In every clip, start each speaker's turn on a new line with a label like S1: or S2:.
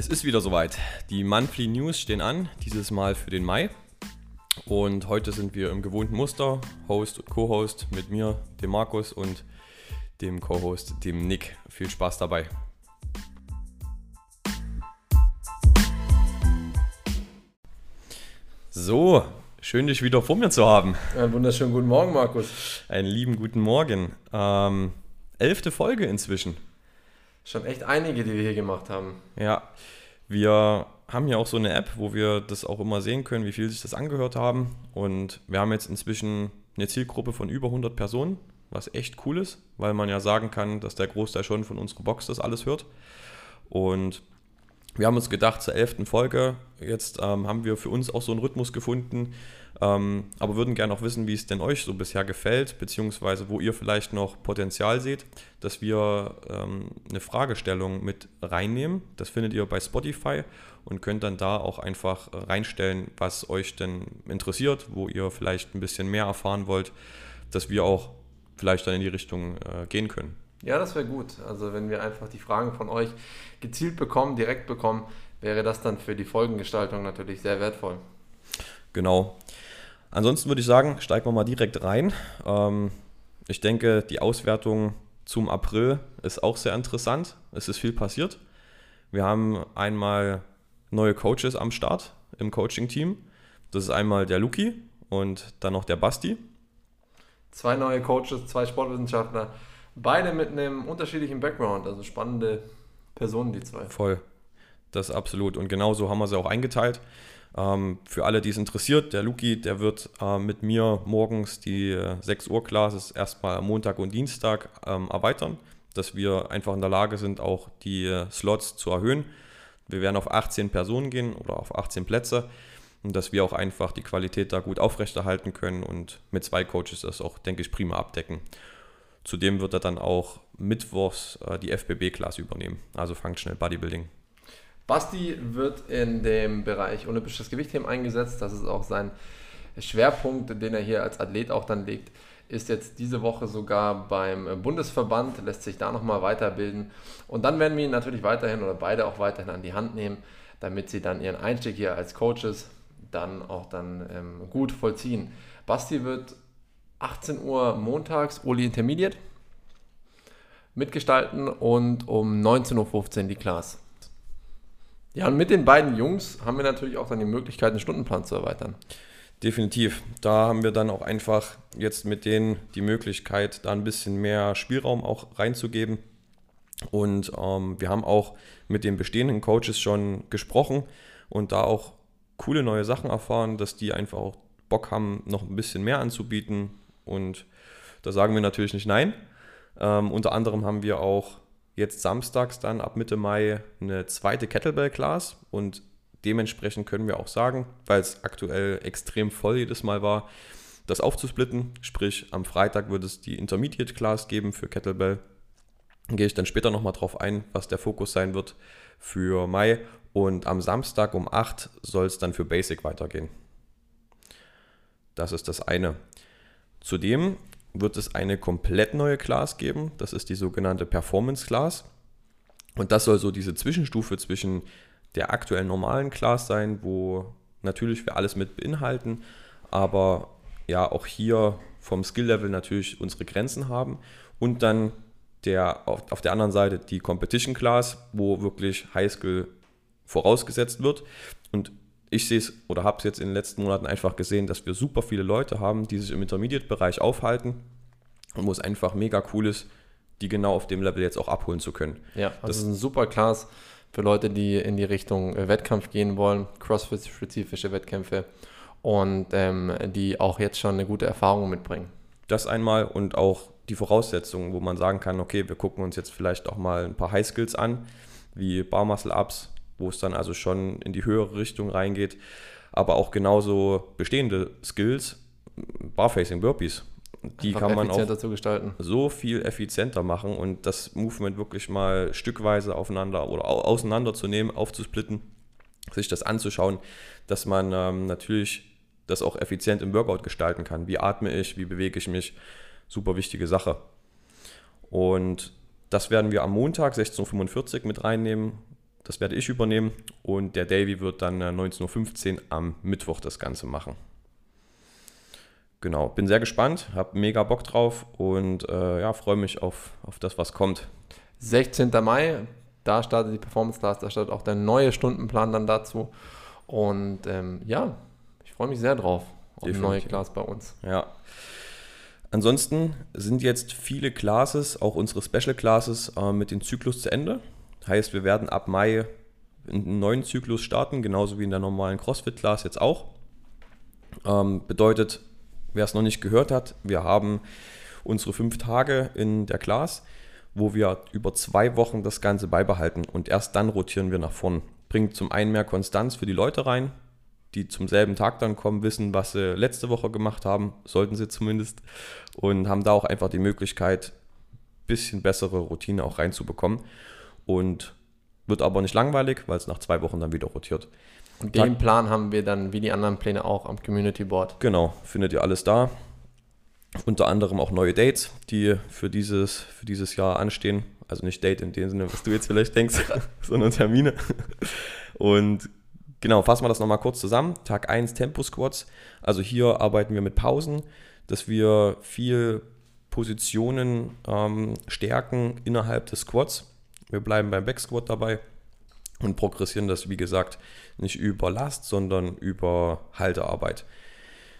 S1: Es ist wieder soweit. Die Monthly News stehen an, dieses Mal für den Mai. Und heute sind wir im gewohnten Muster, Host und Co-Host mit mir, dem Markus und dem Co-Host, dem Nick. Viel Spaß dabei. So, schön dich wieder vor mir zu haben.
S2: Einen wunderschönen guten Morgen, Markus.
S1: Einen lieben guten Morgen. Ähm, elfte Folge inzwischen.
S2: Schon echt einige, die wir hier gemacht haben.
S1: Ja, wir haben ja auch so eine App, wo wir das auch immer sehen können, wie viel sich das angehört haben. Und wir haben jetzt inzwischen eine Zielgruppe von über 100 Personen, was echt cool ist, weil man ja sagen kann, dass der Großteil schon von unserer Box das alles hört. Und wir haben uns gedacht, zur elften Folge, jetzt ähm, haben wir für uns auch so einen Rhythmus gefunden, ähm, aber würden gerne auch wissen, wie es denn euch so bisher gefällt, beziehungsweise wo ihr vielleicht noch Potenzial seht, dass wir ähm, eine Fragestellung mit reinnehmen. Das findet ihr bei Spotify und könnt dann da auch einfach reinstellen, was euch denn interessiert, wo ihr vielleicht ein bisschen mehr erfahren wollt, dass wir auch vielleicht dann in die Richtung äh, gehen können.
S2: Ja, das wäre gut. Also wenn wir einfach die Fragen von euch gezielt bekommen, direkt bekommen, wäre das dann für die Folgengestaltung natürlich sehr wertvoll.
S1: Genau. Ansonsten würde ich sagen, steigen wir mal direkt rein. Ähm, ich denke, die Auswertung zum April ist auch sehr interessant. Es ist viel passiert. Wir haben einmal neue Coaches am Start im Coaching-Team. Das ist einmal der Luki und dann noch der Basti.
S2: Zwei neue Coaches, zwei Sportwissenschaftler, beide mit einem unterschiedlichen Background, also spannende Personen, die zwei.
S1: Voll, das absolut. Und genauso haben wir sie auch eingeteilt. Ähm, für alle, die es interessiert, der Luki, der wird äh, mit mir morgens die äh, 6 Uhr Classes erstmal Montag und Dienstag ähm, erweitern, dass wir einfach in der Lage sind, auch die äh, Slots zu erhöhen. Wir werden auf 18 Personen gehen oder auf 18 Plätze und dass wir auch einfach die Qualität da gut aufrechterhalten können und mit zwei Coaches das auch, denke ich, prima abdecken. Zudem wird er dann auch mittwochs äh, die FBB-Klasse übernehmen, also Functional Bodybuilding.
S2: Basti wird in dem Bereich olympisches Gewichtheben eingesetzt. Das ist auch sein Schwerpunkt, den er hier als Athlet auch dann legt. Ist jetzt diese Woche sogar beim Bundesverband, lässt sich da nochmal weiterbilden. Und dann werden wir ihn natürlich weiterhin oder beide auch weiterhin an die Hand nehmen, damit sie dann ihren Einstieg hier als Coaches dann auch dann ähm, gut vollziehen. Basti wird 18 Uhr montags Uli Intermediate mitgestalten und um 19.15 Uhr die Class. Ja, und mit den beiden Jungs haben wir natürlich auch dann die Möglichkeit, den Stundenplan zu erweitern.
S1: Definitiv. Da haben wir dann auch einfach jetzt mit denen die Möglichkeit, da ein bisschen mehr Spielraum auch reinzugeben. Und ähm, wir haben auch mit den bestehenden Coaches schon gesprochen und da auch coole neue Sachen erfahren, dass die einfach auch Bock haben, noch ein bisschen mehr anzubieten. Und da sagen wir natürlich nicht nein. Ähm, unter anderem haben wir auch jetzt samstags dann ab Mitte Mai eine zweite Kettlebell-Class und dementsprechend können wir auch sagen, weil es aktuell extrem voll jedes Mal war, das aufzusplitten. Sprich, am Freitag wird es die Intermediate Class geben für Kettlebell. Gehe ich dann später nochmal drauf ein, was der Fokus sein wird für Mai. Und am Samstag um 8 soll es dann für Basic weitergehen. Das ist das eine. Zudem wird es eine komplett neue Class geben. Das ist die sogenannte Performance Class. Und das soll so diese Zwischenstufe zwischen der aktuellen normalen Class sein, wo natürlich wir alles mit beinhalten, aber ja auch hier vom Skill-Level natürlich unsere Grenzen haben. Und dann der, auf, auf der anderen Seite die Competition Class, wo wirklich Highskill vorausgesetzt wird. Und ich sehe es oder habe es jetzt in den letzten Monaten einfach gesehen, dass wir super viele Leute haben, die sich im Intermediate-Bereich aufhalten und wo es einfach mega cool ist, die genau auf dem Level jetzt auch abholen zu können.
S2: Ja, also das ist ein super Class für Leute, die in die Richtung äh, Wettkampf gehen wollen, CrossFit-spezifische Wettkämpfe und ähm, die auch jetzt schon eine gute Erfahrung mitbringen.
S1: Das einmal und auch die Voraussetzungen, wo man sagen kann, okay, wir gucken uns jetzt vielleicht auch mal ein paar High Skills an, wie Bar Muscle Ups, wo es dann also schon in die höhere Richtung reingeht, aber auch genauso bestehende Skills, Barfacing Burpees. Die Einfach kann man auch so viel effizienter machen und das Movement wirklich mal stückweise aufeinander oder auseinanderzunehmen, aufzusplitten, sich das anzuschauen, dass man ähm, natürlich das auch effizient im Workout gestalten kann. Wie atme ich, wie bewege ich mich? Super wichtige Sache. Und das werden wir am Montag 16.45 Uhr mit reinnehmen das werde ich übernehmen und der Davy wird dann 19.15 Uhr am Mittwoch das Ganze machen. Genau, bin sehr gespannt, habe mega Bock drauf und äh, ja, freue mich auf, auf das, was kommt.
S2: 16. Mai, da startet die Performance Class, da startet auch der neue Stundenplan dann dazu. Und ähm, ja, ich freue mich sehr drauf auf die neue Class bei uns.
S1: Ja. Ansonsten sind jetzt viele Classes, auch unsere Special Classes, äh, mit dem Zyklus zu Ende. Heißt, wir werden ab Mai einen neuen Zyklus starten, genauso wie in der normalen CrossFit-Class jetzt auch. Ähm, bedeutet, wer es noch nicht gehört hat, wir haben unsere fünf Tage in der Class, wo wir über zwei Wochen das Ganze beibehalten und erst dann rotieren wir nach vorn. Bringt zum einen mehr Konstanz für die Leute rein, die zum selben Tag dann kommen, wissen, was sie letzte Woche gemacht haben, sollten sie zumindest, und haben da auch einfach die Möglichkeit, ein bisschen bessere Routine auch reinzubekommen. Und wird aber nicht langweilig, weil es nach zwei Wochen dann wieder rotiert.
S2: Und den Tag, Plan haben wir dann wie die anderen Pläne auch am Community Board.
S1: Genau, findet ihr alles da. Unter anderem auch neue Dates, die für dieses, für dieses Jahr anstehen. Also nicht Date in dem Sinne, was du jetzt vielleicht denkst, sondern Termine. Und genau, fassen wir das nochmal kurz zusammen. Tag 1 Tempo Squats. Also hier arbeiten wir mit Pausen, dass wir viel Positionen ähm, stärken innerhalb des Squats. Wir bleiben beim Back Squat dabei und progressieren das, wie gesagt, nicht über Last, sondern über Haltearbeit,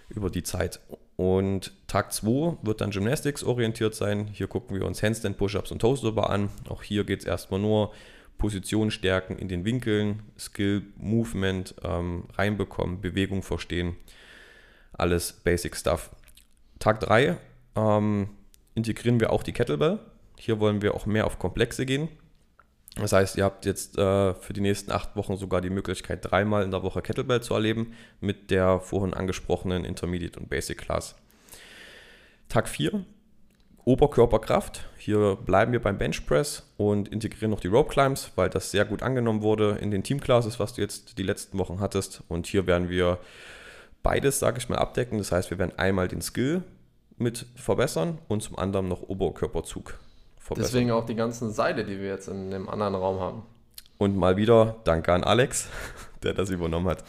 S1: über die Zeit. Und Tag 2 wird dann Gymnastics orientiert sein. Hier gucken wir uns Handstand, Push-Ups und Toast über an. Auch hier geht es erstmal nur Position stärken in den Winkeln, Skill, Movement ähm, reinbekommen, Bewegung verstehen. Alles Basic Stuff. Tag 3 ähm, integrieren wir auch die Kettlebell. Hier wollen wir auch mehr auf Komplexe gehen. Das heißt, ihr habt jetzt äh, für die nächsten acht Wochen sogar die Möglichkeit, dreimal in der Woche Kettlebell zu erleben mit der vorhin angesprochenen Intermediate und Basic Class. Tag 4, Oberkörperkraft. Hier bleiben wir beim Bench Press und integrieren noch die Rope Climbs, weil das sehr gut angenommen wurde in den Team Classes, was du jetzt die letzten Wochen hattest. Und hier werden wir beides, sage ich mal, abdecken. Das heißt, wir werden einmal den Skill mit verbessern und zum anderen noch Oberkörperzug
S2: verbessern. Deswegen auch die ganzen Seile, die wir jetzt in dem anderen Raum haben.
S1: Und mal wieder danke an Alex, der das übernommen hat.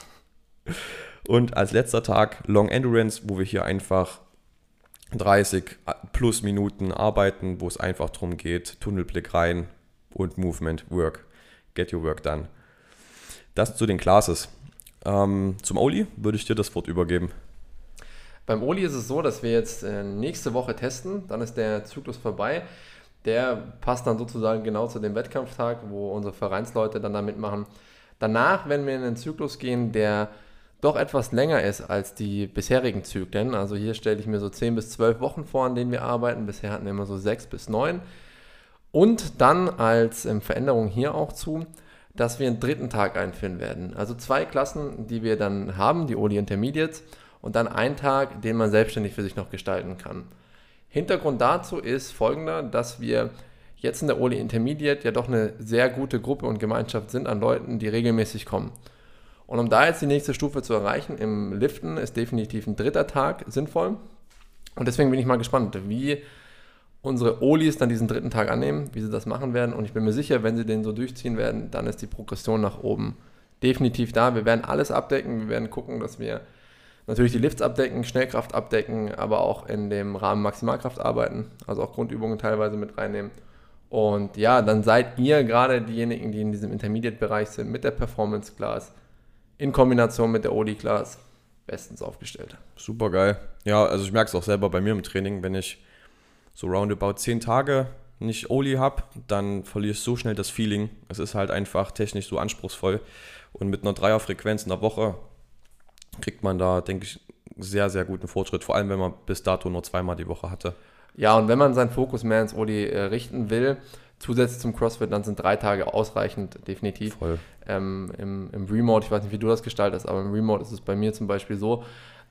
S1: Und als letzter Tag Long Endurance, wo wir hier einfach 30 plus Minuten arbeiten, wo es einfach darum geht, Tunnelblick rein und Movement, Work. Get your work done. Das zu den Classes. Ähm, zum Oli würde ich dir das Wort übergeben.
S2: Beim Oli ist es so, dass wir jetzt äh, nächste Woche testen, dann ist der Zyklus vorbei. Der passt dann sozusagen genau zu dem Wettkampftag, wo unsere Vereinsleute dann da mitmachen. Danach werden wir in einen Zyklus gehen, der doch etwas länger ist als die bisherigen Zyklen. Also hier stelle ich mir so 10 bis 12 Wochen vor, an denen wir arbeiten. Bisher hatten wir immer so 6 bis 9. Und dann als ähm, Veränderung hier auch zu, dass wir einen dritten Tag einführen werden. Also zwei Klassen, die wir dann haben, die Oli Intermediates, und dann einen Tag, den man selbstständig für sich noch gestalten kann. Hintergrund dazu ist folgender, dass wir jetzt in der Oli Intermediate ja doch eine sehr gute Gruppe und Gemeinschaft sind an Leuten, die regelmäßig kommen. Und um da jetzt die nächste Stufe zu erreichen, im Liften ist definitiv ein dritter Tag sinnvoll. Und deswegen bin ich mal gespannt, wie unsere Olis dann diesen dritten Tag annehmen, wie sie das machen werden. Und ich bin mir sicher, wenn sie den so durchziehen werden, dann ist die Progression nach oben definitiv da. Wir werden alles abdecken. Wir werden gucken, dass wir natürlich die Lifts abdecken, Schnellkraft abdecken, aber auch in dem Rahmen Maximalkraft arbeiten, also auch Grundübungen teilweise mit reinnehmen. Und ja, dann seid ihr gerade diejenigen, die in diesem Intermediate-Bereich sind, mit der Performance Class in Kombination mit der OD Class bestens aufgestellt.
S1: Super geil. Ja, also ich merke es auch selber bei mir im Training, wenn ich so roundabout 10 Tage nicht Oli habe, dann verliere ich so schnell das Feeling. Es ist halt einfach technisch so anspruchsvoll. Und mit einer Dreierfrequenz in der Woche kriegt man da, denke ich, sehr, sehr guten Fortschritt, vor allem wenn man bis dato nur zweimal die Woche hatte.
S2: Ja, und wenn man seinen Fokus mehr ins Oli äh, richten will, zusätzlich zum CrossFit, dann sind drei Tage ausreichend, definitiv. Voll. Ähm, im, Im Remote, ich weiß nicht, wie du das gestaltest, aber im Remote ist es bei mir zum Beispiel so,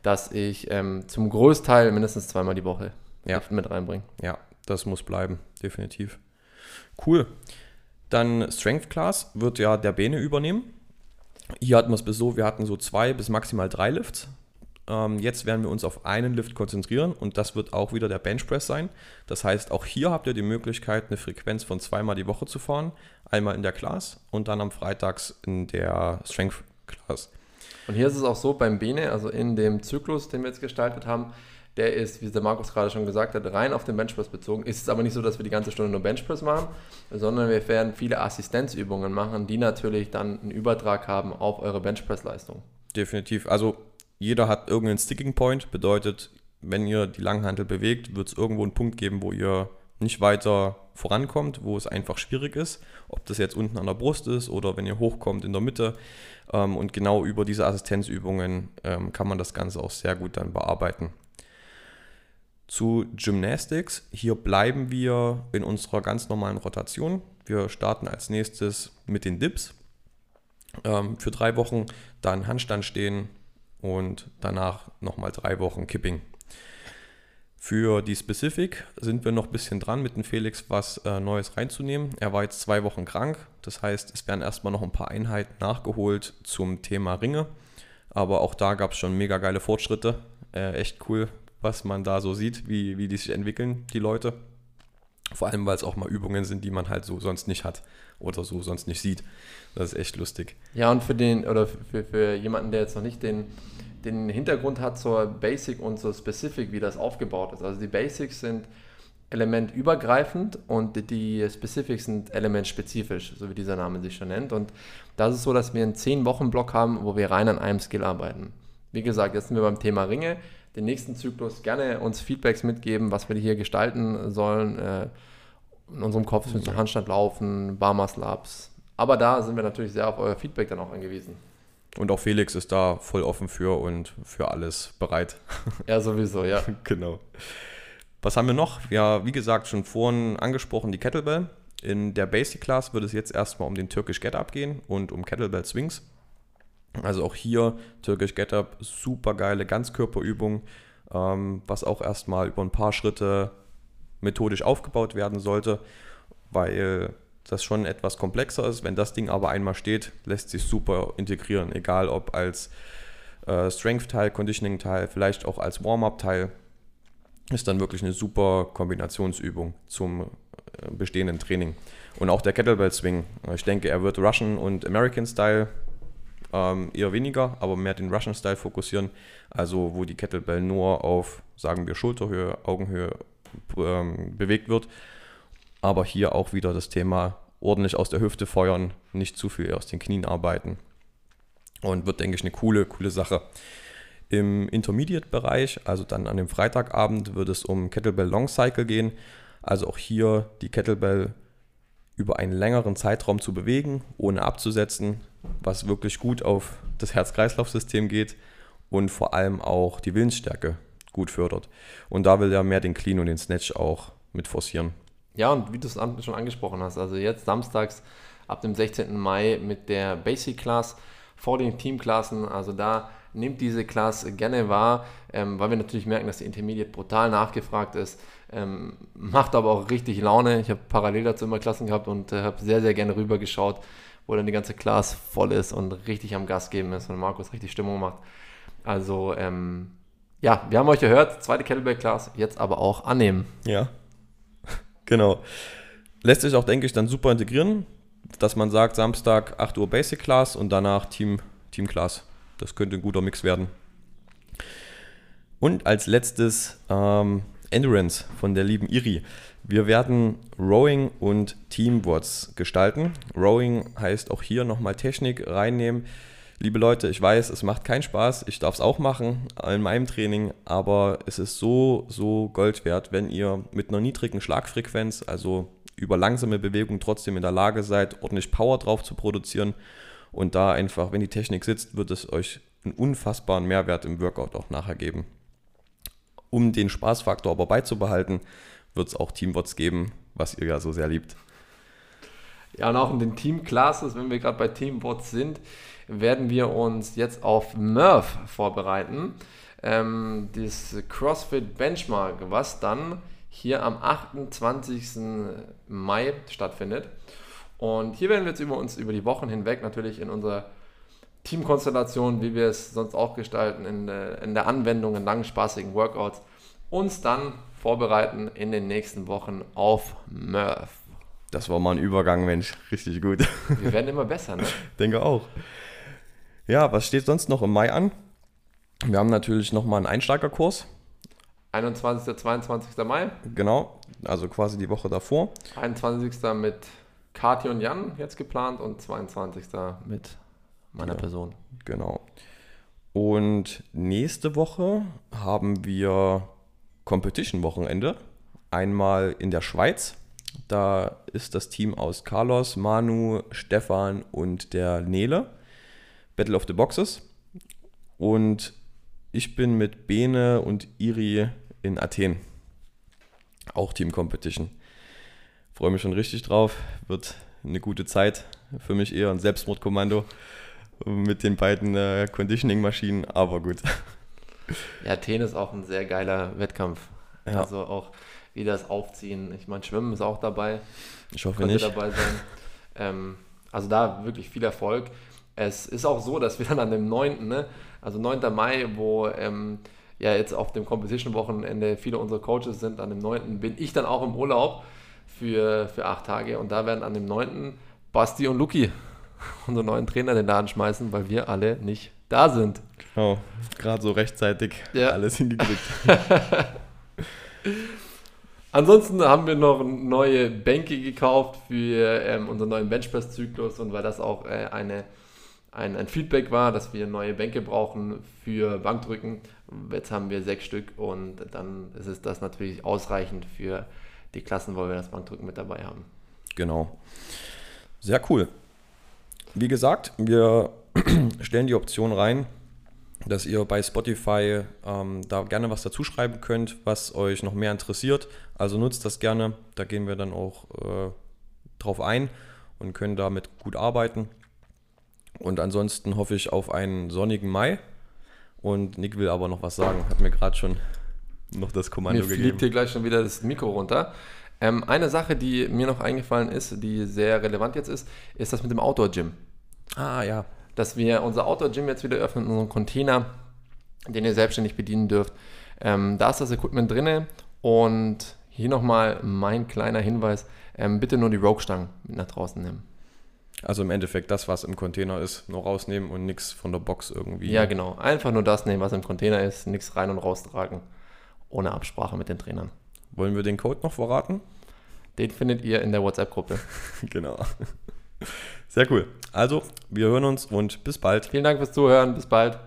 S2: dass ich ähm, zum Großteil mindestens zweimal die Woche
S1: ja.
S2: mit reinbringe.
S1: Ja, das muss bleiben, definitiv. Cool. Dann Strength Class wird ja der Bene übernehmen. Hier hatten wir es bis so, wir hatten so zwei bis maximal drei Lifts. Ähm, jetzt werden wir uns auf einen Lift konzentrieren und das wird auch wieder der Bench Press sein. Das heißt, auch hier habt ihr die Möglichkeit, eine Frequenz von zweimal die Woche zu fahren. Einmal in der Class und dann am Freitags in der Strength Class.
S2: Und hier ist es auch so beim Bene, also in dem Zyklus, den wir jetzt gestaltet haben, der ist, wie der Markus gerade schon gesagt hat, rein auf den Benchpress bezogen. Ist es aber nicht so, dass wir die ganze Stunde nur Benchpress machen, sondern wir werden viele Assistenzübungen machen, die natürlich dann einen Übertrag haben auf eure Benchpress-Leistung.
S1: Definitiv. Also jeder hat irgendeinen Sticking Point, bedeutet, wenn ihr die Langhantel bewegt, wird es irgendwo einen Punkt geben, wo ihr nicht weiter vorankommt, wo es einfach schwierig ist, ob das jetzt unten an der Brust ist oder wenn ihr hochkommt in der Mitte. Ähm, und genau über diese Assistenzübungen ähm, kann man das Ganze auch sehr gut dann bearbeiten. Zu Gymnastics. Hier bleiben wir in unserer ganz normalen Rotation. Wir starten als nächstes mit den Dips ähm, für drei Wochen, dann Handstand stehen und danach nochmal drei Wochen Kipping. Für die Specific sind wir noch ein bisschen dran, mit dem Felix was äh, Neues reinzunehmen. Er war jetzt zwei Wochen krank, das heißt, es werden erstmal noch ein paar Einheiten nachgeholt zum Thema Ringe. Aber auch da gab es schon mega geile Fortschritte. Äh, echt cool, was man da so sieht, wie, wie die sich entwickeln, die Leute. Vor allem, weil es auch mal Übungen sind, die man halt so sonst nicht hat oder so sonst nicht sieht. Das ist echt lustig.
S2: Ja, und für den, oder für, für jemanden, der jetzt noch nicht den, den Hintergrund hat zur Basic und zur Specific, wie das aufgebaut ist. Also die Basics sind elementübergreifend und die Specifics sind elementspezifisch, so wie dieser Name sich schon nennt. Und das ist so, dass wir einen 10-Wochen-Block haben, wo wir rein an einem Skill arbeiten. Wie gesagt, jetzt sind wir beim Thema Ringe den nächsten Zyklus gerne uns Feedbacks mitgeben, was wir hier gestalten sollen. Äh, in unserem Kopf mit so Handstand laufen, Barmas Labs. Aber da sind wir natürlich sehr auf euer Feedback dann auch angewiesen.
S1: Und auch Felix ist da voll offen für und für alles bereit.
S2: Ja, sowieso, ja.
S1: genau. Was haben wir noch? Ja, wie gesagt, schon vorhin angesprochen, die Kettlebell. In der Basic Class wird es jetzt erstmal um den Turkish Get-Up gehen und um Kettlebell Swings. Also auch hier Turkish Get-Up, super geile Ganzkörperübung, ähm, was auch erstmal über ein paar Schritte methodisch aufgebaut werden sollte, weil das schon etwas komplexer ist. Wenn das Ding aber einmal steht, lässt sich super integrieren, egal ob als äh, Strength-Teil, Conditioning-Teil, vielleicht auch als Warm-up-Teil. Ist dann wirklich eine super Kombinationsübung zum äh, bestehenden Training. Und auch der Kettlebell Swing. Ich denke, er wird Russian und American Style ähm, eher weniger, aber mehr den Russian Style fokussieren. Also wo die Kettlebell nur auf, sagen wir, Schulterhöhe, Augenhöhe ähm, bewegt wird. Aber hier auch wieder das Thema ordentlich aus der Hüfte feuern, nicht zu viel aus den Knien arbeiten. Und wird, denke ich, eine coole, coole Sache. Im Intermediate-Bereich, also dann an dem Freitagabend, wird es um Kettlebell Long Cycle gehen. Also auch hier die Kettlebell über einen längeren Zeitraum zu bewegen, ohne abzusetzen, was wirklich gut auf das Herz-Kreislauf-System geht und vor allem auch die Willensstärke gut fördert. Und da will er mehr den Clean und den Snatch auch mit forcieren.
S2: Ja, und wie du es schon angesprochen hast, also jetzt samstags ab dem 16. Mai mit der Basic Class vor den Teamklassen, also da nehmt diese Class gerne wahr, ähm, weil wir natürlich merken, dass die Intermediate brutal nachgefragt ist. Ähm, macht aber auch richtig Laune. Ich habe parallel dazu immer Klassen gehabt und äh, habe sehr, sehr gerne rübergeschaut, wo dann die ganze Class voll ist und richtig am Gas geben ist und Markus richtig Stimmung macht. Also, ähm, ja, wir haben euch gehört, zweite Kettlebell-Class, jetzt aber auch annehmen.
S1: Ja, genau. Lässt sich auch, denke ich, dann super integrieren, dass man sagt, Samstag 8 Uhr Basic Class und danach Team, Team Class. Das könnte ein guter Mix werden. Und als letztes ähm, Endurance von der lieben Iri. Wir werden Rowing und Teamboards gestalten. Rowing heißt auch hier nochmal Technik reinnehmen. Liebe Leute, ich weiß, es macht keinen Spaß. Ich darf es auch machen in meinem Training, aber es ist so, so Gold wert, wenn ihr mit einer niedrigen Schlagfrequenz, also über langsame Bewegung trotzdem in der Lage seid, ordentlich Power drauf zu produzieren. Und da einfach, wenn die Technik sitzt, wird es euch einen unfassbaren Mehrwert im Workout auch nachher geben. Um den Spaßfaktor aber beizubehalten, wird es auch Teambots geben, was ihr ja so sehr liebt.
S2: Ja, und auch in den Team Classes, wenn wir gerade bei Teambots sind, werden wir uns jetzt auf Murph vorbereiten. Ähm, das CrossFit Benchmark, was dann hier am 28. Mai stattfindet. Und hier werden wir jetzt über uns über die Wochen hinweg natürlich in unser Teamkonstellation, wie wir es sonst auch gestalten, in der, in der Anwendung, in langen, spaßigen Workouts, uns dann vorbereiten in den nächsten Wochen auf Murph.
S1: Das war mal ein Übergang, Mensch. Richtig gut.
S2: Wir werden immer besser, ne?
S1: Denke auch. Ja, was steht sonst noch im Mai an? Wir haben natürlich nochmal einen Einsteigerkurs.
S2: 21. 22. Mai.
S1: Genau, also quasi die Woche davor.
S2: 21. mit Kati und Jan jetzt geplant und 22. mit meiner ja, Person.
S1: Genau. Und nächste Woche haben wir Competition-Wochenende. Einmal in der Schweiz. Da ist das Team aus Carlos, Manu, Stefan und der Nele. Battle of the Boxes. Und ich bin mit Bene und Iri in Athen. Auch Team Competition. Freue mich schon richtig drauf. Wird eine gute Zeit. Für mich eher ein Selbstmordkommando mit den beiden äh, Conditioning-Maschinen, aber gut.
S2: Ja, Athen ist auch ein sehr geiler Wettkampf. Ja. Also auch wie das Aufziehen. Ich meine, Schwimmen ist auch dabei.
S1: Ich hoffe nicht.
S2: dabei sein. Ähm, also da wirklich viel Erfolg. Es ist auch so, dass wir dann an dem 9., ne, also 9. Mai, wo ähm, ja jetzt auf dem Competition-Wochenende viele unserer Coaches sind, an dem 9. bin ich dann auch im Urlaub für, für acht Tage und da werden an dem 9. Basti und Luki unsere neuen Trainer den Laden schmeißen, weil wir alle nicht da sind.
S1: Genau, gerade so rechtzeitig ja. alles hingekriegt.
S2: Ansonsten haben wir noch neue Bänke gekauft für ähm, unseren neuen Benchpress-Zyklus und weil das auch äh, eine, ein, ein, Feedback war, dass wir neue Bänke brauchen für Bankdrücken. Jetzt haben wir sechs Stück und dann ist es das natürlich ausreichend für die Klassen, wo wir das Bankdrücken mit dabei haben.
S1: Genau. Sehr cool. Wie gesagt, wir stellen die Option rein, dass ihr bei Spotify ähm, da gerne was dazu schreiben könnt, was euch noch mehr interessiert. Also nutzt das gerne, da gehen wir dann auch äh, drauf ein und können damit gut arbeiten. Und ansonsten hoffe ich auf einen sonnigen Mai. Und Nick will aber noch was sagen, hat mir gerade schon noch das Kommando
S2: mir
S1: gegeben.
S2: Mir fliegt hier gleich schon wieder das Mikro runter. Ähm, eine Sache, die mir noch eingefallen ist, die sehr relevant jetzt ist, ist das mit dem Outdoor-Gym.
S1: Ah, ja.
S2: Dass wir unser Outdoor-Gym jetzt wieder öffnen, unseren Container, den ihr selbstständig bedienen dürft. Ähm, da ist das Equipment drin und hier nochmal mein kleiner Hinweis: ähm, bitte nur die Rogue-Stangen mit nach draußen nehmen.
S1: Also im Endeffekt das, was im Container ist, nur rausnehmen und nichts von der Box irgendwie.
S2: Ja, genau. Einfach nur das nehmen, was im Container ist, nichts rein und raustragen. Ohne Absprache mit den Trainern.
S1: Wollen wir den Code noch verraten?
S2: Den findet ihr in der WhatsApp-Gruppe.
S1: genau. Sehr cool. Also, wir hören uns und bis bald.
S2: Vielen Dank fürs Zuhören. Bis bald.